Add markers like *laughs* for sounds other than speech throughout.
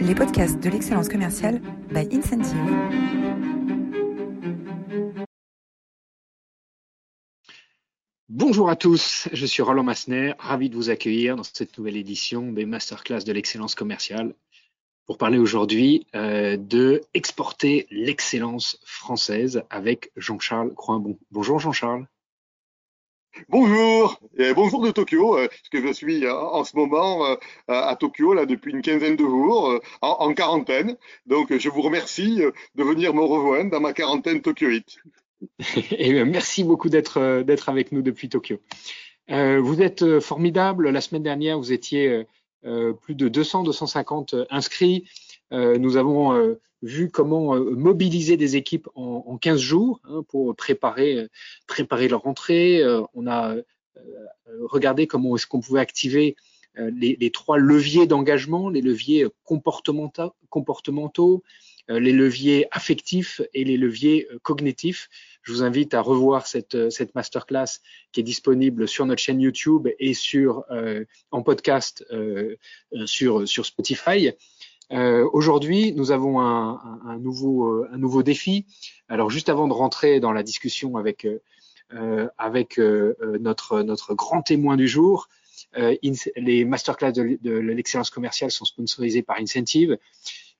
les podcasts de l'excellence commerciale by Incentive. Bonjour à tous, je suis Roland Massner, ravi de vous accueillir dans cette nouvelle édition des masterclass de l'excellence commerciale pour parler aujourd'hui euh, de exporter l'excellence française avec Jean-Charles Croinbon. Bonjour Jean-Charles. Bonjour, bonjour de Tokyo, euh, parce que je suis euh, en ce moment euh, à Tokyo là depuis une quinzaine de jours en, quarantaine. Donc je vous remercie de venir me rejoindre dans ma quarantaine tokyoïte. *laughs* et merci beaucoup d'être avec nous depuis Tokyo. vous êtes formidable. La semaine dernière, vous étiez plus de 200, 250 inscrits. Nous avons vu comment euh, mobiliser des équipes en, en 15 jours hein, pour préparer, euh, préparer leur entrée. Euh, on a regardé comment est-ce qu'on pouvait activer les, les, trois leviers d'engagement, les leviers comportementaux, comportementaux les leviers affectifs et les leviers cognitifs. Je vous invite à revoir cette, cette masterclass qui est disponible sur notre chaîne YouTube et sur, euh, en podcast euh, sur, sur Spotify. Euh, Aujourd'hui, nous avons un, un, nouveau, euh, un nouveau défi. Alors, juste avant de rentrer dans la discussion avec, euh, avec euh, notre, notre grand témoin du jour, euh, les masterclass de, l'excellence commerciale sont sponsorisés par Incentive.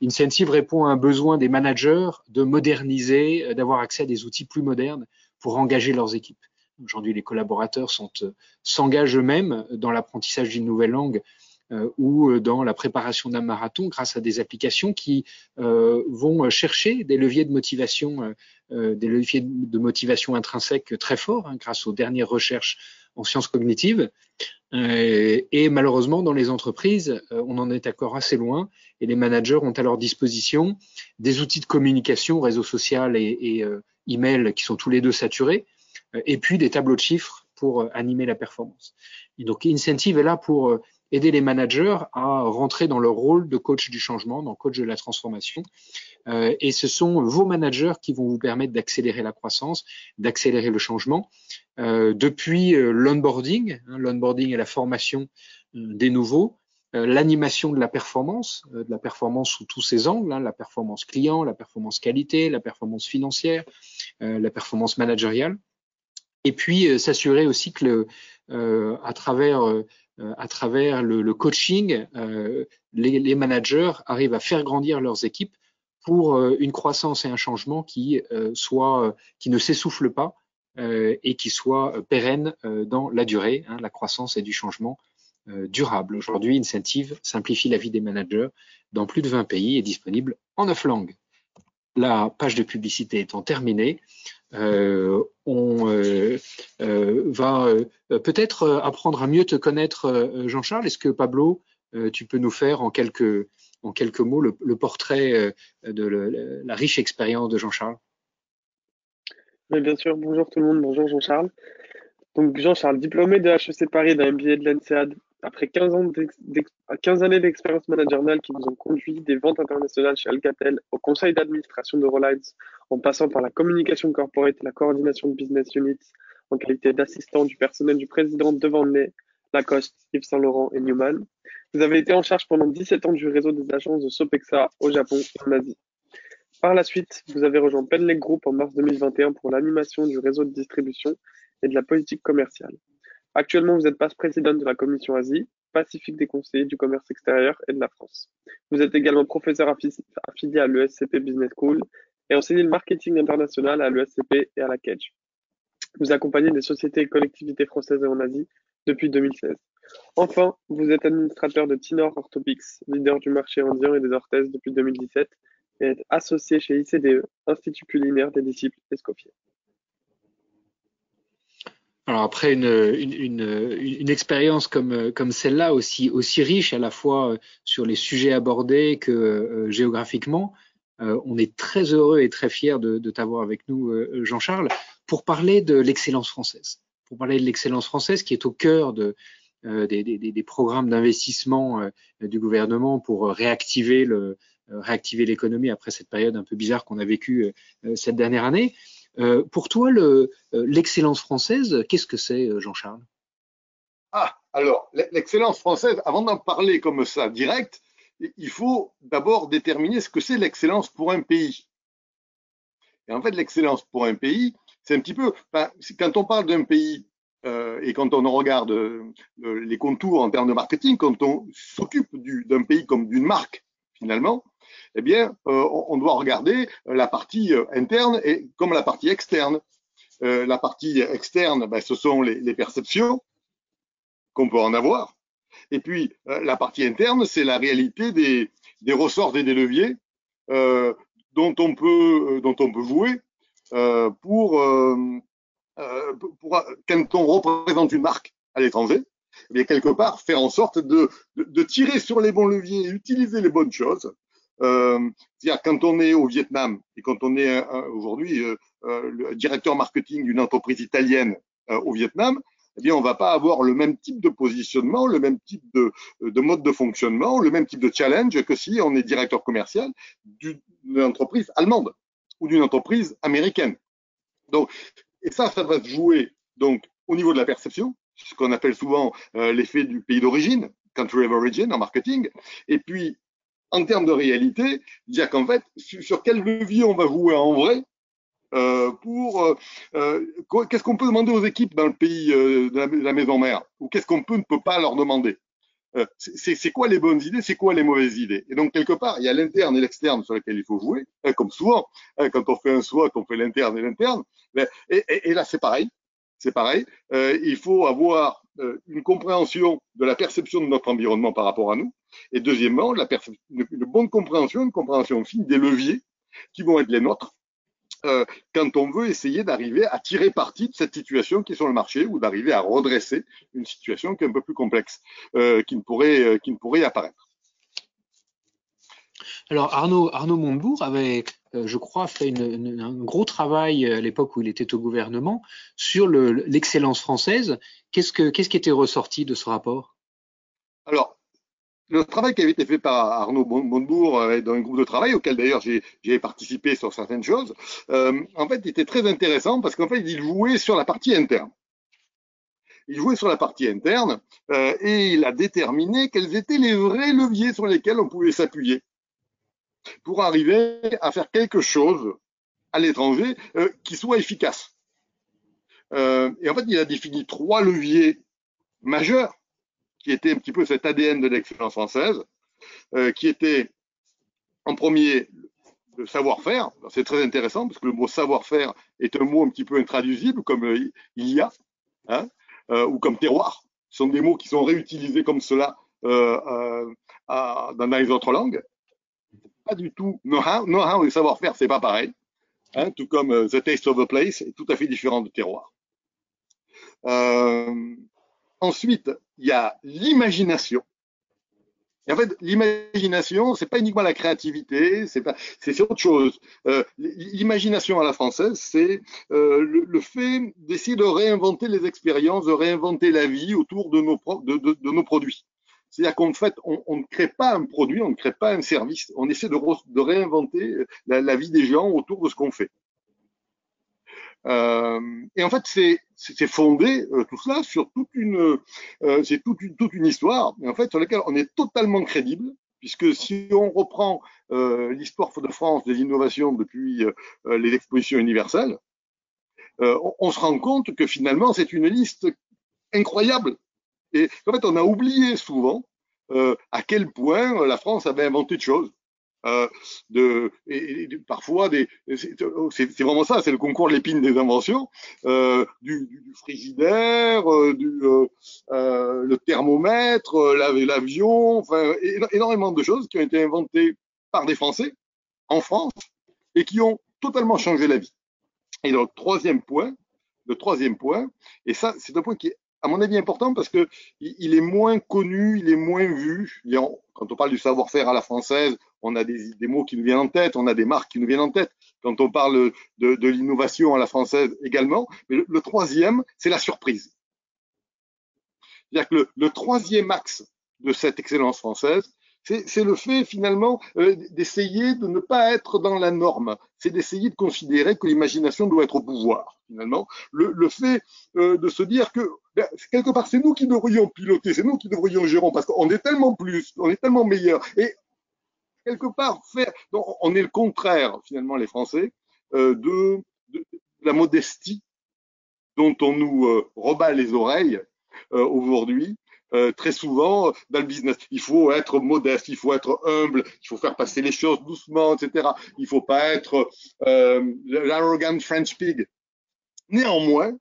Incentive répond à un besoin des managers de moderniser, d'avoir accès à des outils plus modernes pour engager leurs équipes. Aujourd'hui, les collaborateurs s'engagent eux-mêmes dans l'apprentissage d'une nouvelle langue euh, ou euh, dans la préparation d'un marathon grâce à des applications qui euh, vont chercher des leviers de motivation, des leviers de motivation intrinsèque très forts hein, grâce aux dernières recherches en sciences cognitives. et malheureusement, dans les entreprises, on en est encore assez loin et les managers ont à leur disposition des outils de communication, réseau social et, et email qui sont tous les deux saturés, et puis des tableaux de chiffres pour animer la performance. Donc, Incentive est là pour aider les managers à rentrer dans leur rôle de coach du changement, dans coach de la transformation. Euh, et ce sont vos managers qui vont vous permettre d'accélérer la croissance, d'accélérer le changement. Euh, depuis euh, l'onboarding, hein, l'onboarding et la formation euh, des nouveaux, l'animation de la performance, de la performance sous tous ses angles, hein, la performance client, la performance qualité, la performance financière, la performance managériale. Et puis s'assurer aussi que le, à travers euh, à travers le, le coaching, euh, les, les, managers arrivent à faire grandir leurs équipes pour euh, une croissance et un changement qui soit qui ne s'essouffle pas et qui soit pérenne dans la durée. Hein, la croissance et du changement durable. Aujourd'hui, Incentive simplifie la vie des managers dans plus de 20 pays et disponible en neuf langues. La page de publicité étant terminée, euh, on euh, euh, va peut-être apprendre à mieux te connaître, Jean-Charles. Est-ce que Pablo, tu peux nous faire en quelques, mots le, portrait de la riche expérience de Jean-Charles? Bien sûr. Bonjour tout le monde. Bonjour Jean-Charles. Donc Jean-Charles, diplômé de HEC Paris d'un MBA de l'ENSEAD, après 15, ans 15 années d'expérience managériale qui vous ont conduit des ventes internationales chez Alcatel au conseil d'administration de en passant par la communication corporate et la coordination de business units en qualité d'assistant du personnel du président de Vendée, Lacoste, Yves Saint Laurent et Newman. Vous avez été en charge pendant 17 ans du réseau des agences de Sopexa au Japon et en Asie. Par la suite, vous avez rejoint Penlec Group en mars 2021 pour l'animation du réseau de distribution et de la politique commerciale. Actuellement, vous êtes vice-présidente de la Commission Asie, Pacifique des conseillers du commerce extérieur et de la France. Vous êtes également professeur affilié à l'ESCP Business School et enseignez le marketing international à l'ESCP et à la CAGE. Vous accompagnez des sociétés et collectivités françaises et en Asie depuis 2016. Enfin, vous êtes administrateur de Tinor Orthopix, leader du marché indien et des orthèses depuis 2017 et êtes associé chez ICDE, Institut culinaire des disciples Escoffier. Alors après une, une, une, une expérience comme, comme celle-là, aussi, aussi riche à la fois sur les sujets abordés que euh, géographiquement, euh, on est très heureux et très fiers de, de t'avoir avec nous, euh, Jean-Charles, pour parler de l'excellence française. Pour parler de l'excellence française qui est au cœur de, des, des, des, programmes d'investissement du gouvernement pour réactiver le réactiver l'économie après cette période un peu bizarre qu'on a vécue cette dernière année. Euh, pour toi, euh, l'excellence française, qu'est-ce que c'est, euh, Jean-Charles? Ah, alors, l'excellence française, avant d'en parler comme ça direct, il faut d'abord déterminer ce que c'est l'excellence pour un pays. Et en fait, l'excellence pour un pays, c'est un petit peu, quand on parle d'un pays et quand on regarde les contours en termes de marketing, quand on s'occupe d'un pays comme d'une marque, finalement, eh bien, euh, on doit regarder la partie interne et comme la partie externe. la partie externe, ben, ce sont les, perceptions qu'on peut en avoir. Et puis, la partie interne, c'est la réalité des, ressorts et des leviers dont, on peut, dont jouer pour euh, pour, quand on représente une marque à l'étranger, eh bien quelque part faire en sorte de, de, de, tirer sur les bons leviers, utiliser les bonnes choses. Euh, C'est-à-dire quand on est au Vietnam et quand on est aujourd'hui euh, euh, le directeur marketing d'une entreprise italienne euh, au Vietnam, eh bien on va pas avoir le même type de positionnement, le même type de, de mode de fonctionnement, le même type de challenge que si on est directeur commercial d'une entreprise allemande ou d'une entreprise américaine. Donc, et ça, ça va se jouer donc au niveau de la perception, ce qu'on appelle souvent euh, l'effet du pays d'origine, country of origin en marketing. Et puis, en termes de réalité, dire qu'en fait, sur quel levier on va jouer en vrai euh, pour euh, euh qu'est-ce qu'on peut demander aux équipes dans le pays euh, de, la, de, la, maison mère? Ou qu'est-ce qu'on peut ne peut pas leur demander? Euh, c'est quoi les bonnes idées, c'est quoi les mauvaises idées? Et donc, quelque part, il y a l'interne et l'externe sur lesquels il faut jouer, comme souvent, hein, quand on fait un SWOT, on fait l'interne et l'interne. Et, et, là, c'est pareil. C'est pareil. Euh, il faut avoir euh, une compréhension de la perception de notre environnement par rapport à nous. Et deuxièmement, la une, une bonne compréhension, une compréhension fine des leviers qui vont être les nôtres euh, quand on veut essayer d'arriver à tirer parti de cette situation qui est sur le marché ou d'arriver à redresser une situation qui est un peu plus complexe, euh, qui, ne pourrait, euh, qui ne pourrait apparaître. Alors Arnaud, Arnaud Montebourg avait, je crois, fait une, une, un gros travail à l'époque où il était au gouvernement sur l'excellence française. Qu'est-ce, que, qu'est-ce qui était ressorti de ce rapport? Alors, le travail qui avait été fait par Arnaud Montebourg euh, dans un groupe de travail auquel d'ailleurs j'ai participé sur certaines choses, euh, en fait, était très intéressant parce qu'en fait, il jouait sur la partie interne. Il jouait sur la partie interne euh, et il a déterminé quels étaient les vrais leviers sur lesquels on pouvait s'appuyer pour arriver à faire quelque chose à l'étranger euh, qui soit efficace. Euh, et en fait, il a défini trois leviers majeurs qui était un petit peu cet ADN de l'excellence française, euh, qui était en premier le savoir-faire. C'est très intéressant parce que le mot savoir-faire est un mot un petit peu intraduisible comme euh, il y a, hein, euh, ou comme terroir. Ce sont des mots qui sont réutilisés comme cela euh dans les autres langues. Pas du tout know-how. Know-how et savoir-faire, c'est pas pareil. Hein, tout comme euh, the taste of a place est tout à fait différent de terroir. Euh, Ensuite, il y a l'imagination. En fait, l'imagination, c'est pas uniquement la créativité, c'est pas, c'est autre chose. Euh, l'imagination à la française, c'est le, fait d'essayer de réinventer les expériences, de réinventer la vie autour de nos produits. C'est-à-dire qu'en fait, on, ne crée pas un produit, on ne crée pas un service, on essaie de, réinventer la, vie des gens autour de ce qu'on fait. Euh, et en fait, c'est fondé euh, tout cela sur toute une, euh, c'est toute une, toute une histoire, en fait, sur laquelle on est totalement crédible, puisque si on reprend euh, l'histoire de France des innovations depuis euh, les expositions universelles, euh, on, se rend compte que finalement c'est une liste incroyable. Et en fait, on a oublié souvent à quel point la France avait inventé de choses. Euh, de, et, et, parfois c'est vraiment ça, c'est le concours de l'épine des inventions, euh, du, du, du, frigidaire, euh, du euh, euh, le thermomètre, l'avion, enfin énormément de choses qui ont été inventées par des Français en France et qui ont totalement changé la vie. Et donc troisième point, le troisième point, et ça c'est un point qui est à mon avis important parce que il est moins connu, il est moins vu. quand on parle du savoir-faire à la française, on a des, mots qui nous viennent en tête, on a des marques qui nous viennent en tête. Quand on parle de, l'innovation à la française également, mais le, le troisième, c'est la surprise. C'est-à-dire que le, le, troisième axe de cette excellence française, c'est le fait finalement euh, d'essayer de ne pas être dans la norme. C'est d'essayer de considérer que l'imagination doit être au pouvoir. Finalement, le, le fait euh, de se dire que ben, quelque part c'est nous qui devrions piloter, c'est nous qui devrions gérer parce qu'on est tellement plus, on est tellement meilleur. Et quelque part faire. on est le contraire finalement les Français euh, de, de, la modestie dont on nous euh, rebat les oreilles euh, aujourd'hui. Euh, très souvent dans le business. Il faut être modeste, il faut être humble, il faut faire passer les choses doucement, etc. Il faut pas être euh, l'arrogant French pig. Néanmoins,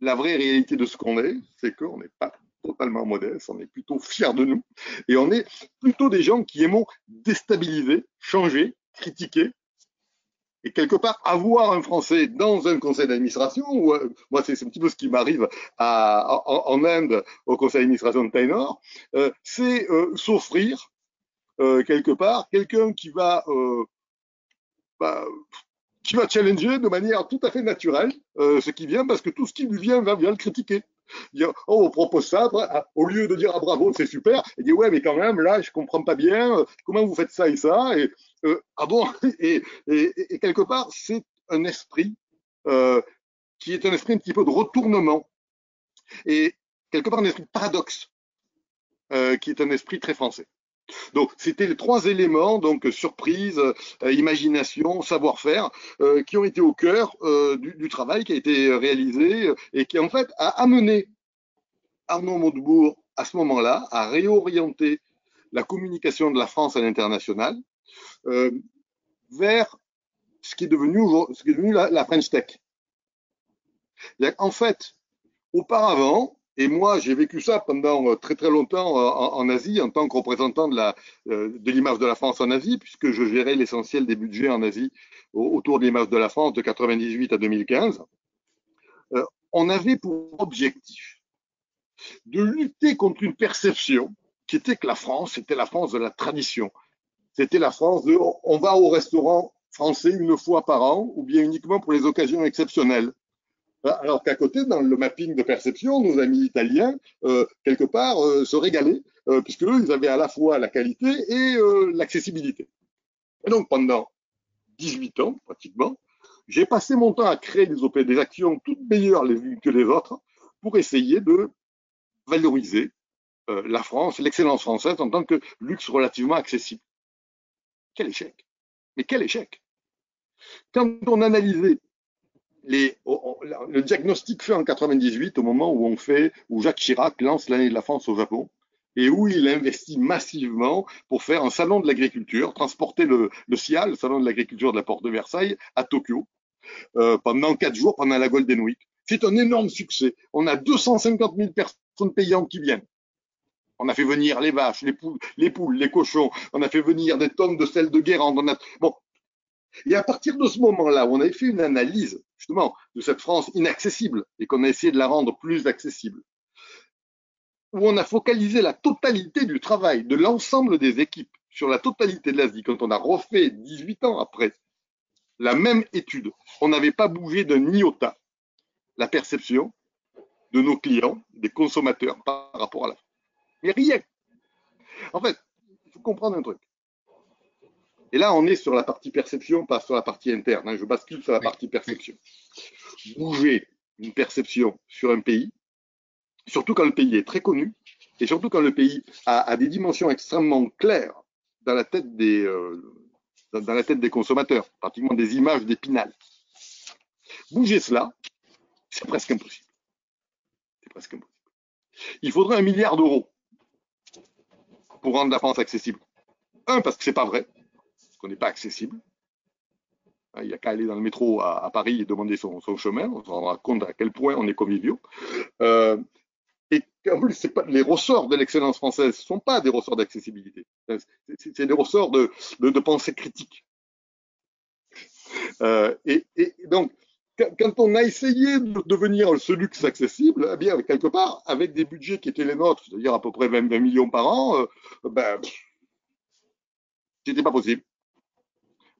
la vraie réalité de ce qu'on est, c'est qu'on n'est pas totalement modeste, on est plutôt fiers de nous et on est plutôt des gens qui aimons déstabiliser, changer, critiquer. Et quelque part, avoir un Français dans un conseil d'administration, ou euh, moi c'est un petit peu ce qui m'arrive en, en, Inde au conseil d'administration de Tainor, euh, c'est euh, s'offrir euh, quelque part quelqu'un qui va euh, bah, qui va challenger de manière tout à fait naturelle euh, ce qui vient, parce que tout ce qui lui vient va bien le critiquer. Oh, on propose ça, ah, au lieu de dire ah bravo, c'est super, il dit ouais, mais quand même, là, je comprends pas bien, comment vous faites ça et ça, et euh, ah bon, *laughs* et, et, et, quelque part, c'est un esprit euh, qui est un esprit un petit peu de retournement, et quelque part un esprit de paradoxe, euh, qui est un esprit très français. Donc, c'était les trois éléments, donc surprise, euh, imagination, savoir-faire, euh, qui ont été au cœur euh, du, du, travail qui a été réalisé euh, et qui, en fait, a amené Arnaud Montebourg, à ce moment-là, à réorienter la communication de la France à l'international vers ce qui est devenu, la, French Tech. En fait, auparavant, et moi, j'ai vécu ça pendant euh, très très longtemps euh, en, Asie, en tant que représentant de euh, l'image de la France en Asie, puisque je gérais l'essentiel des budgets en Asie autour de l'image de la France de 98 à 2015. Euh, on avait pour objectif de lutter contre une perception qui était que la France était la France de la tradition. C'était la France de on va au restaurant français une fois par an ou bien uniquement pour les occasions exceptionnelles. Alors qu'à côté, dans le mapping de perception, nos amis italiens, euh, quelque part, euh, se régalaient, euh, puisque eux, ils avaient à la fois la qualité et euh, l'accessibilité. Et donc, pendant 18 ans, pratiquement, j'ai passé mon temps à créer des, actions toutes meilleures les unes que les autres pour essayer de valoriser la France, l'excellence française en tant que luxe relativement accessible. Quel échec Mais quel échec Quand on analysait le diagnostic fait en 98, au moment où on fait, où Jacques Chirac lance l'année de la France au Japon, et où il investit massivement pour faire un salon de l'agriculture, transporter le, le SIA, le salon de l'agriculture de la porte de Versailles, à Tokyo, euh, pendant quatre jours, pendant la Golden Week. C'est un énorme succès. On a 250 000 personnes payantes qui viennent. On a fait venir les vaches, les poules, les cochons. On a fait venir des tonnes de sel de Guérande. Et à partir de ce moment-là, on avait fait une analyse justement de cette France inaccessible et qu'on a essayé de la rendre plus accessible, où on a focalisé la totalité du travail de l'ensemble des équipes sur la totalité de l'Asie, quand on a refait 18 ans après la même étude, on n'avait pas bougé d'un iota la perception de nos clients, des consommateurs par rapport à la France. Mais rien. En fait, il faut comprendre un truc. Et là, on est sur la partie perception, pas sur la partie interne. Hein. Je bascule sur la partie perception. Bouger une perception sur un pays, surtout quand le pays est très connu, et surtout quand le pays a, a des dimensions extrêmement claires dans la tête des, euh, dans la tête des consommateurs, pratiquement des images d'épinal. Bouger cela, c'est presque impossible. C'est presque impossible. Il faudrait un milliard d'euros pour rendre la France accessible. Un, parce que c'est pas vrai qu'on n'est pas accessible. Il n'y a qu'à aller dans le métro à, Paris et demander son, chemin. On se rendra compte à quel point on est conviviaux. Euh, et en plus, les ressorts de l'excellence française ne sont pas des ressorts d'accessibilité. C'est des ressorts de, pensée critique. Euh, et, donc, quand on a essayé de devenir ce luxe accessible, eh quelque part, avec des budgets qui étaient les nôtres, c'est-à-dire à peu près 20, 20 millions par an, euh, ben, c'était pas possible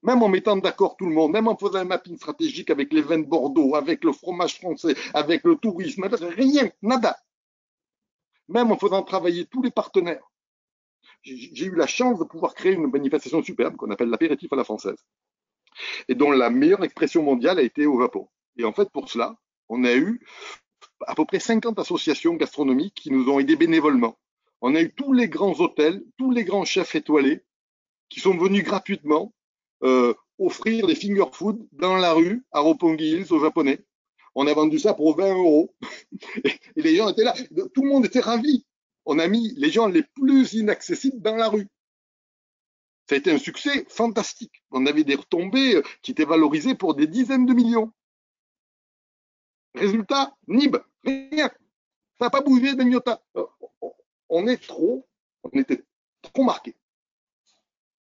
même en mettant d'accord tout le monde, même en faisant un mapping stratégique avec les vins de Bordeaux, avec le fromage français, avec le tourisme, rien, nada. Même en faisant travailler tous les partenaires. J'ai eu la chance de pouvoir créer une manifestation superbe qu'on appelle l'apéritif à la française et dont la meilleure expression mondiale a été au Japon. Et en fait, pour cela, on a eu à peu près 50 associations gastronomiques qui nous ont aidés bénévolement. On a eu tous les grands hôtels, tous les grands chefs étoilés qui sont venus gratuitement euh, offrir des finger food dans la rue à Roppongi Hills aux Japonais. On a vendu ça pour 20 euros. *laughs* Et les gens étaient là. Tout le monde était ravi. On a mis les gens les plus inaccessibles dans la rue. Ça a été un succès fantastique. On avait des retombées euh, qui étaient valorisées pour des dizaines de millions. Résultat, Nib, rien. Ça n'a pas bougé d'un euh, On est trop, on était trop marqué.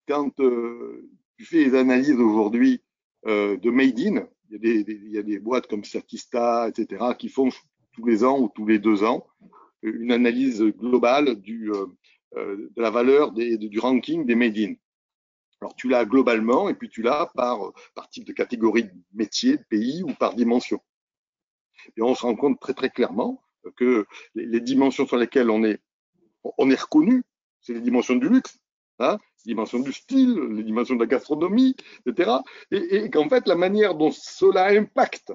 Quand euh, tu fais les analyses aujourd'hui de Made in, il y, a des, boîtes comme Statista, etc., qui font tous les ans ou tous les deux ans une analyse globale de la valeur du ranking des Made in. Alors tu l'as globalement et puis tu l'as par, par type de catégorie de métier, de pays ou par dimension. Et on se rend compte très très clairement que les, dimensions sur lesquelles on est, on est reconnu, c'est les dimensions du luxe, hein, les dimensions du style, les dimensions de la gastronomie, etc. Et, et qu'en fait, la manière dont cela impacte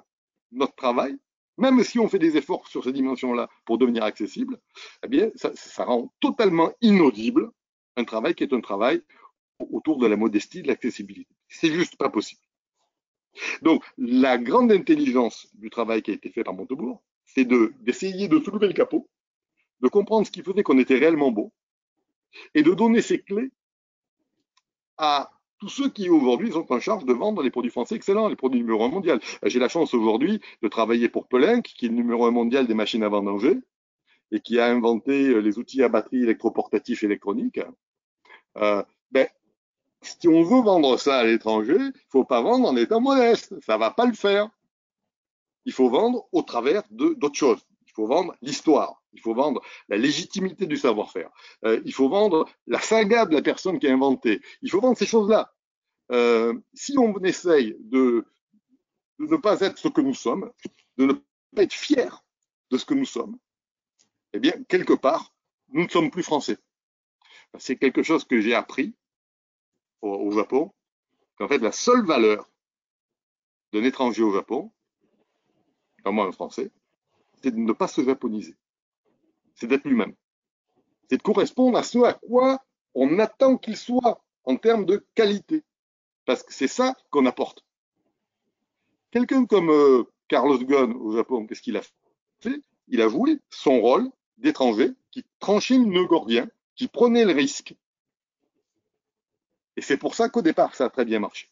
notre travail, même si on fait des efforts sur ces dimensions-là pour devenir accessible, eh bien, ça, ça rend totalement inaudible un travail qui est un travail autour de la modestie, de l'accessibilité. C'est juste pas possible. Donc, la grande intelligence du travail qui a été fait par Montebourg, c'est d'essayer de, soulever le capot, de comprendre ce qui faisait qu'on était réellement beau, et de donner ces clés à tous ceux qui aujourd'hui sont en charge de vendre les produits français excellents, les produits numéro un mondial. J'ai la chance aujourd'hui de travailler pour Pelink, qui est le numéro un mondial des machines à vendanger, et qui a inventé les outils à batterie électroportatifs électroniques. Euh, ben, si on veut vendre ça à l'étranger, il faut pas vendre en étant modeste. Ça va pas le faire. Il faut vendre au travers d'autres choses. Il faut vendre l'histoire. Il faut vendre la légitimité du savoir-faire. Euh, il faut vendre la saga de la personne qui a inventé. Il faut vendre ces choses-là. Euh, si on essaye de, de ne pas être ce que nous sommes, de ne pas être fier de ce que nous sommes, eh bien, quelque part, nous ne sommes plus français. C'est quelque chose que j'ai appris au, Japon qu'en fait, la seule valeur d'un étranger au Japon, moi un Français, c'est de ne pas se japoniser. C'est d'être lui-même. C'est de correspondre à ce à quoi on attend qu'il soit en termes de qualité. Parce que c'est ça qu'on apporte. Quelqu'un comme euh, Carlos Ghosn au Japon, qu'est-ce qu'il a fait? Il a joué son rôle d'étranger qui tranchait le nœud gordien, qui prenait le risque et c'est pour ça qu'au départ, ça a très bien marché.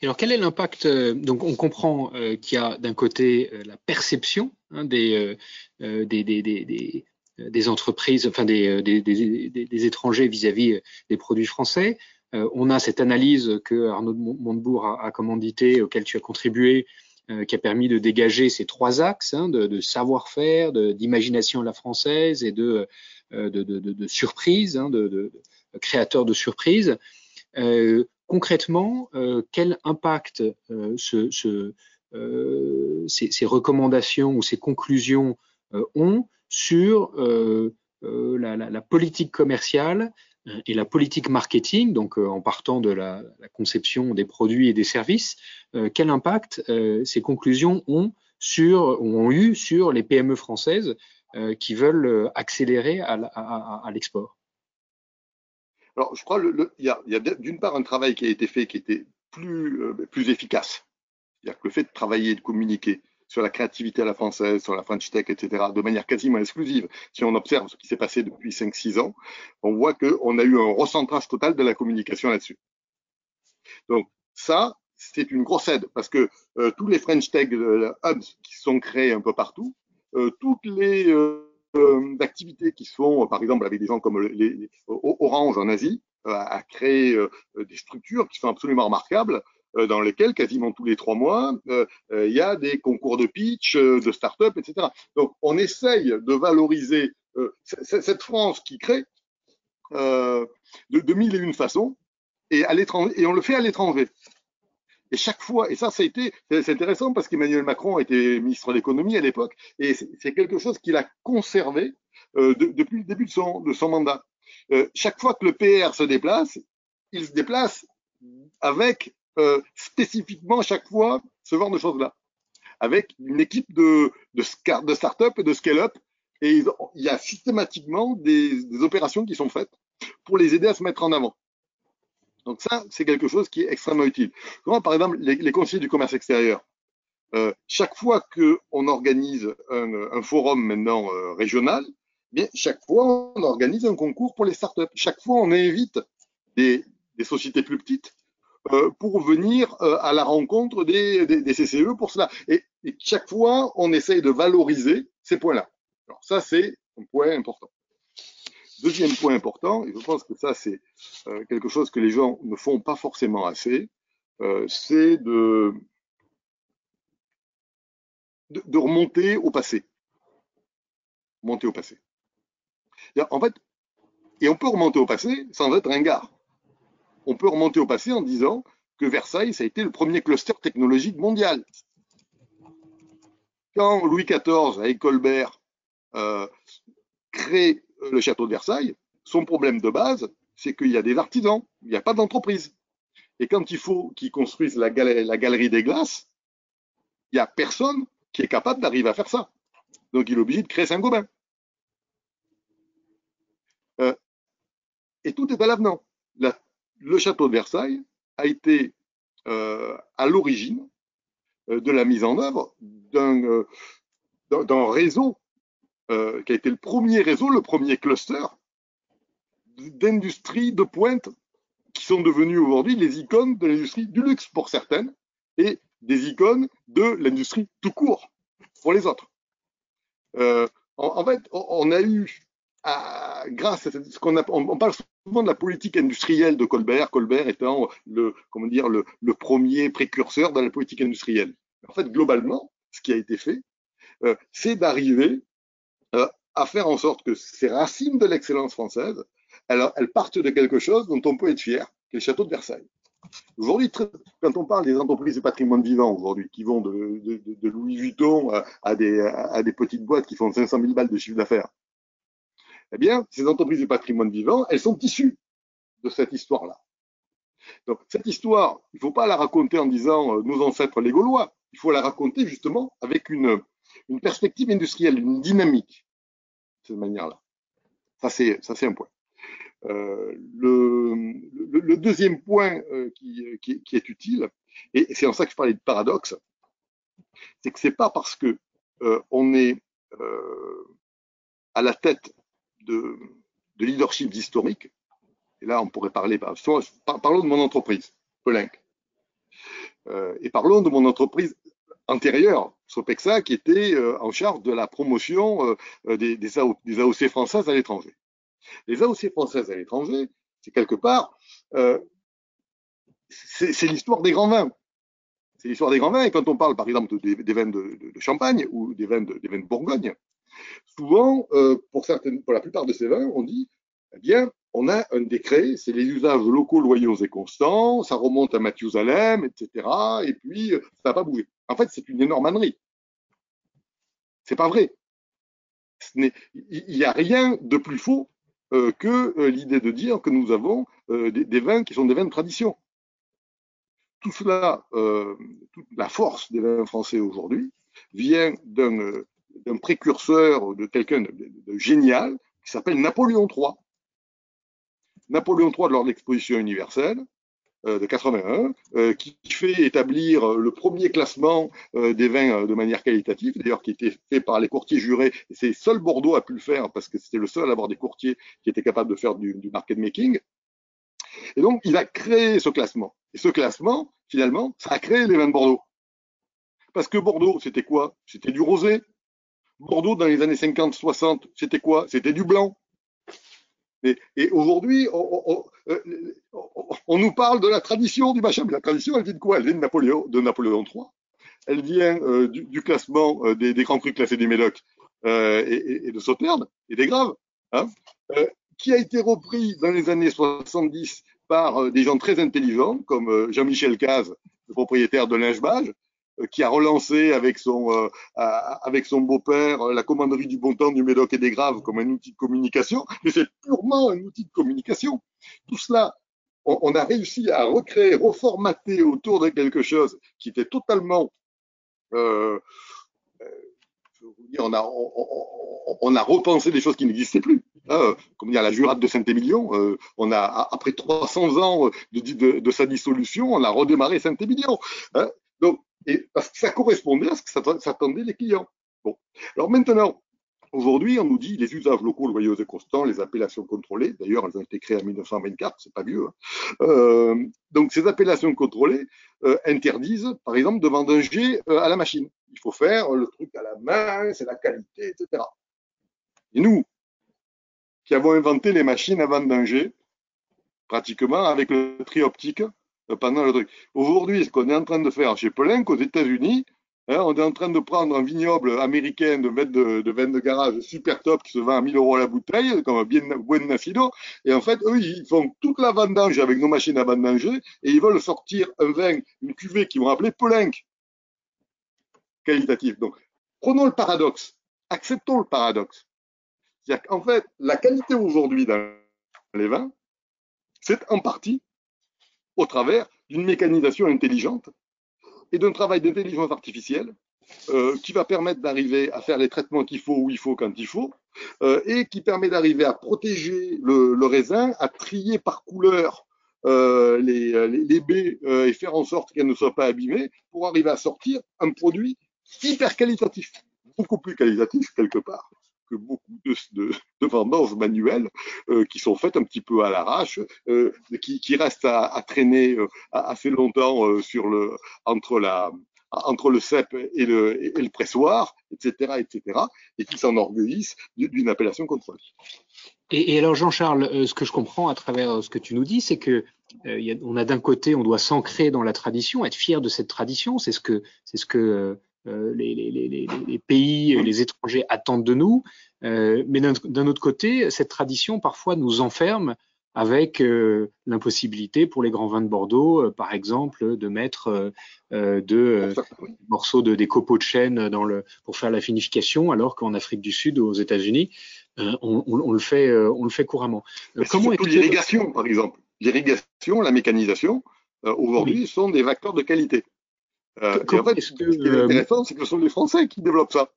Et alors, quel est l'impact euh, Donc, on comprend euh, qu'il y a d'un côté euh, la perception hein, des, des, des, des, entreprises, enfin des, des étrangers vis-à-vis des produits français. on a cette analyse que Arnaud Montebourg a, a commandité, auquel tu as contribué, qui a permis de dégager ces trois axes hein, de, savoir-faire, d'imagination à la française et de, de, de surprise, hein, créateur de surprises. Euh, concrètement, euh, quel impact euh, ce, ce, ces, ces, recommandations ou ces conclusions ont sur la, la, la, politique commerciale et la politique marketing, donc en partant de la, la, conception des produits et des services, quel impact ces conclusions ont sur, ont eu sur les PME françaises qui veulent accélérer à l'export? Alors, je crois qu'il y a, d'une part un travail qui a été fait qui était plus, euh, efficace. C'est-à-dire que le fait de travailler et de communiquer sur la créativité à la française, sur la French Tech, etc., de manière quasiment exclusive, si on observe ce qui s'est passé depuis 5-6 ans, on voit qu'on a eu un recentrage total de la communication là-dessus. Donc, ça, c'est une grosse aide parce que euh, tous les French Tech euh, hubs qui sont créés un peu partout, toutes les d'activités qui sont, par exemple, avec des gens comme les, Orange en Asie, euh, à créer euh, des structures qui sont absolument remarquables, dans lesquelles quasiment tous les trois mois, il y a des concours de pitch, de start-up, etc. Donc, on essaye de valoriser cette France qui crée de, mille et une façons, et on le fait à l'étranger. Et chaque fois, et ça, ça a été, c'est intéressant parce qu'Emmanuel Macron était ministre de l'économie à l'époque, et c'est quelque chose qu'il a conservé euh, depuis le début de son, de son mandat. Euh, chaque fois que le PR se déplace, il se déplace avec euh, spécifiquement chaque fois ce genre de choses-là, avec une équipe de, de, de start-up et de scale-up, et il y a systématiquement des, des opérations qui sont faites pour les aider à se mettre en avant. Donc ça, c'est quelque chose qui est extrêmement utile. Comment, par exemple, les, conseillers du commerce extérieur, euh, chaque fois qu'on organise un, forum maintenant euh, régional, eh bien chaque fois on organise un concours pour les startups. Chaque fois on invite des, sociétés plus petites euh, pour venir à la rencontre des, CCE pour cela. Et, et, chaque fois on essaye de valoriser ces points-là. Alors ça c'est un point important. Deuxième point important, et je pense que ça c'est euh, quelque chose que les gens ne font pas forcément assez, euh, c'est de, remonter au passé. Monter au passé. En fait, et on peut remonter au passé sans être ringard. On peut remonter au passé en disant que Versailles, ça a été le premier cluster technologique mondial. Quand Louis XIV, avec Colbert, euh, crée le château de Versailles, son problème de base, c'est qu'il y a des artisans, il n'y a pas d'entreprise. Et quand il faut qu'ils construisent la galerie, des glaces, il n'y a personne qui est capable d'arriver à faire ça. Donc il est obligé de créer Saint-Gobain. Euh, et tout est à l'avenant. Le château de Versailles a été euh, à l'origine euh, de la mise en œuvre d'un réseau euh, qui a été le premier réseau, le premier cluster d'industries de pointe qui sont devenues aujourd'hui les icônes de l'industrie du luxe pour certaines et des icônes de l'industrie tout court pour les autres. Euh, en, fait, on a eu, grâce à ce qu'on on, parle souvent de la politique industrielle de Colbert, Colbert étant le, comment dire, le, premier précurseur dans la politique industrielle. En fait, globalement, ce qui a été fait, euh, c'est d'arriver à faire en sorte que ces racines de l'excellence française, elles, elles, partent de quelque chose dont on peut être fier, qui est le château de Versailles. Aujourd'hui, quand on parle des entreprises de patrimoine vivant aujourd'hui, qui vont de, Louis Vuitton à des, petites boîtes qui font 500 000 balles de chiffre d'affaires, eh bien, ces entreprises de patrimoine vivant, elles sont issues de cette histoire-là. Donc, cette histoire, il ne faut pas la raconter en disant euh, nos ancêtres les Gaulois. Il faut la raconter justement avec une, perspective industrielle, une dynamique, cette manière-là. Ça, c'est, un point. Euh, le, le, deuxième point euh, qui, qui, qui, est utile, et c'est en ça que je parlais de paradoxe, c'est que c'est pas parce que euh, on est euh, à la tête de, de leadership historique, et là on pourrait parler, parlons de mon entreprise, Pelinck, euh, et parlons de mon entreprise antérieure, Sopexa, qui était euh, en charge de la promotion euh, euh, des, des, AOC françaises à l'étranger. Les AOC françaises à l'étranger, c'est quelque part, c'est l'histoire des grands vins. C'est l'histoire des grands vins. Et quand on parle, par exemple, des, des vins de, de, Champagne ou des vins de, des vins de Bourgogne, souvent, pour, certaines, pour la plupart de ces vins, on dit, eh bien, on a un décret, c'est les usages locaux loyaux et constants, ça remonte à Mathusalem, etc. Et puis, ça n'a pas bougé. En fait, c'est une énorme ânerie. C'est pas vrai. Il n'y a rien de plus faux euh, que euh, l'idée de dire que nous avons euh, des, vins qui sont des vins de tradition. Tout cela, toute la force des vins français aujourd'hui vient d'un précurseur, de quelqu'un de génial qui s'appelle Napoléon III. Napoléon III, lors de l'exposition universelle de 81, euh, qui fait établir le premier classement euh, des vins de manière qualitative, d'ailleurs qui était fait par les courtiers jurés, c'est seul Bordeaux a pu le faire parce que c'était le seul à avoir des courtiers qui étaient capables de faire du, du market making. Et donc, il a créé ce classement. Et ce classement, finalement, ça a créé les vins de Bordeaux. Parce que Bordeaux, c'était quoi? C'était du rosé. Bordeaux, dans les années 50-60, c'était quoi? C'était du blanc. Et, et aujourd'hui, on, euh, on, on, nous parle de la tradition du machin. Mais la tradition, elle vient de quoi? Elle vient de Napoléon, de Napoléon III. Elle vient euh, du, du, classement euh, des, des, grands crus classés du Médoc euh, et, et, de Sauternes et des Graves, hein, euh, qui a été repris dans les années 70 par des gens très intelligents comme Jean-Michel Caz, le propriétaire de Lingebage, euh, qui a relancé avec son, euh, avec son beau-père euh, la commanderie du bon temps du Médoc et des Graves comme un outil de communication, mais c'est purement un outil de communication. Tout cela, on, a réussi à recréer, reformater autour de quelque chose qui était totalement euh, on a, on, a repensé des choses qui n'existaient plus. Hein, comme dire la jurade de Saint-Émilion, euh, on a après 300 ans de, de, sa dissolution, on a redémarré Saint-Émilion. Hein. donc, et parce que ça correspondait à ce que s'attendaient les clients. Bon, alors maintenant, Aujourd'hui, on nous dit les usages locaux loyaux et constants, les appellations contrôlées. D'ailleurs, elles ont été créées en 1924, c'est pas vieux. Hein. Euh, donc, ces appellations contrôlées euh, interdisent, par exemple, de vendanger euh, à la machine. Il faut faire le truc à la main, c'est la qualité, etc. Et nous, qui avons inventé les machines à vendanger, pratiquement avec le tri optique pendant le truc. Aujourd'hui, ce qu'on est en train de faire chez Polenc aux États-Unis, Hein, on est en train de prendre un vignoble américain de vin de, garage super top qui se vend à 1000 euros la bouteille, comme bien buen nacido. Et en fait, eux, ils font toute la vendange avec nos machines à vendanger et ils veulent sortir un vin, une cuvée qu'ils vont appeler Polenc. Qualitatif. Donc, prenons le paradoxe. Acceptons le paradoxe. C'est-à-dire qu'en fait, la qualité aujourd'hui dans les vins, c'est en partie au travers d'une mécanisation intelligente et d'un travail d'intelligence artificielle euh, qui va permettre d'arriver à faire les traitements qu'il faut où il faut quand il faut euh, et qui permet d'arriver à protéger le, raisin, à trier par couleur euh, les, baies et faire en sorte qu'elles ne soient pas abîmées pour arriver à sortir un produit hyper qualitatif, beaucoup plus qualitatif quelque part que beaucoup de, de, vendanges manuelles euh, qui sont faites un petit peu à l'arrache, euh, qui, restent à, traîner euh, assez longtemps entre, le cep et le, pressoir, etc., etc., et qui s'enorgueillissent d'une appellation contrôlée. Et, alors Jean-Charles, ce que je comprends à travers ce que tu nous dis, c'est que a, on a d'un côté, on doit s'ancrer dans la tradition, être fier de cette tradition. C'est ce que, c'est ce que les, les, les, les, pays, les étrangers attendent de nous. Euh, mais d'un autre côté, cette tradition parfois nous enferme avec euh, l'impossibilité pour les grands vins de Bordeaux, euh, par exemple, de mettre euh, de morceaux de des copeaux de chêne dans le pour faire la finification, alors qu'en Afrique du Sud, aux États-Unis, on, on, on, le fait, on le fait couramment. Comment est l'irrigation, par exemple L'irrigation, la mécanisation, aujourd'hui, oui. sont des facteurs de qualité. Euh, et en fait, ce qui est intéressant, c'est que ce sont les Français qui développent ça.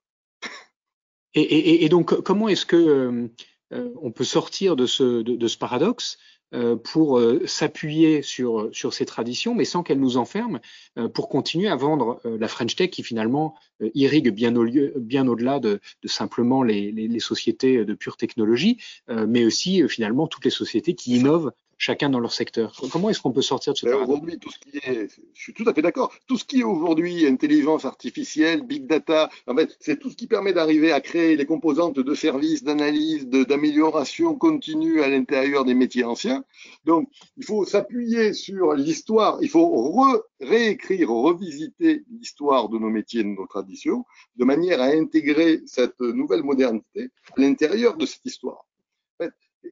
Et, et, et donc, comment est-ce que euh, on peut sortir de ce, de, de ce paradoxe euh, pour euh, s'appuyer sur, sur ces traditions, mais sans qu'elles nous enferment, euh, pour continuer à vendre la French Tech qui finalement irrigue bien, au lieu, bien au-delà de, de, simplement les, les, les, sociétés de pure technologie, mais aussi finalement toutes les sociétés qui innovent chacun dans leur secteur. Comment est-ce qu'on peut sortir de ce paradoxe Aujourd'hui, tout ce qui est, je suis tout à fait d'accord, tout ce qui est aujourd'hui intelligence artificielle, big data, en fait, c'est tout ce qui permet d'arriver à créer les composantes de services, d'analyse, d'amélioration continue à l'intérieur des métiers anciens. Donc, il faut s'appuyer sur l'histoire, il faut re réécrire, revisiter l'histoire de nos métiers, de nos traditions, de manière à intégrer cette nouvelle modernité à l'intérieur de cette histoire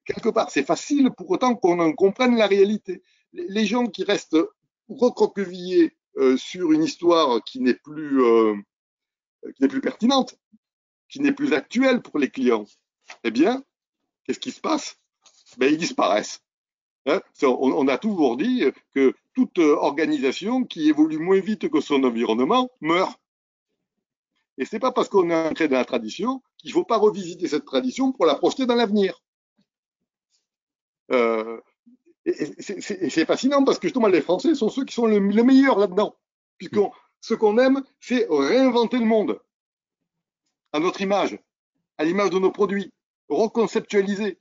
quelque part, c'est facile pour autant qu'on en comprenne la réalité. Les gens qui restent recroquevillés euh, sur une histoire qui n'est plus, euh, plus pertinente, qui n'est plus actuelle pour les clients, eh bien, qu'est-ce qui se passe? Ben, Ils disparaissent. Hein? On, on, a toujours dit que toute organisation qui évolue moins vite que son environnement meurt. Et c'est pas parce qu'on est ancré dans la tradition qu'il faut pas revisiter cette tradition pour la projeter dans l'avenir. Euh, et c'est fascinant parce que justement les Français sont ceux qui sont le, le meilleur là-dedans. Puisque ce qu'on aime, c'est réinventer le monde à notre image, à l'image de nos produits, reconceptualiser.